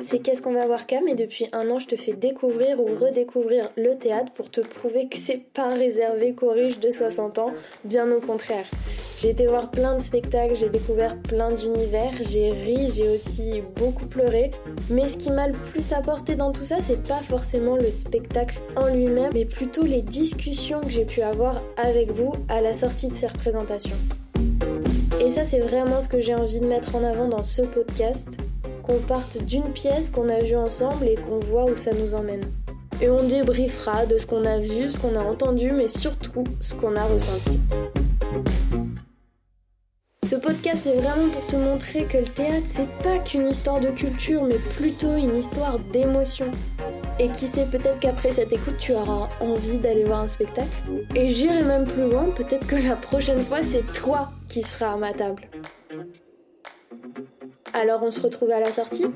C'est Qu'est-ce qu'on va voir Cam et depuis un an je te fais découvrir ou redécouvrir le théâtre pour te prouver que c'est pas réservé qu'aux riches de 60 ans, bien au contraire. J'ai été voir plein de spectacles, j'ai découvert plein d'univers, j'ai ri, j'ai aussi beaucoup pleuré. Mais ce qui m'a le plus apporté dans tout ça, c'est pas forcément le spectacle en lui-même, mais plutôt les discussions que j'ai pu avoir avec vous à la sortie de ces représentations. Et ça, c'est vraiment ce que j'ai envie de mettre en avant dans ce podcast qu'on parte d'une pièce qu'on a vue ensemble et qu'on voit où ça nous emmène. Et on débriefera de ce qu'on a vu, ce qu'on a entendu, mais surtout ce qu'on a ressenti. Ce podcast est vraiment pour te montrer que le théâtre c'est pas qu'une histoire de culture mais plutôt une histoire d'émotion. Et qui sait peut-être qu'après cette écoute tu auras envie d'aller voir un spectacle. Et j'irai même plus loin, peut-être que la prochaine fois c'est toi qui seras à ma table. Alors on se retrouve à la sortie?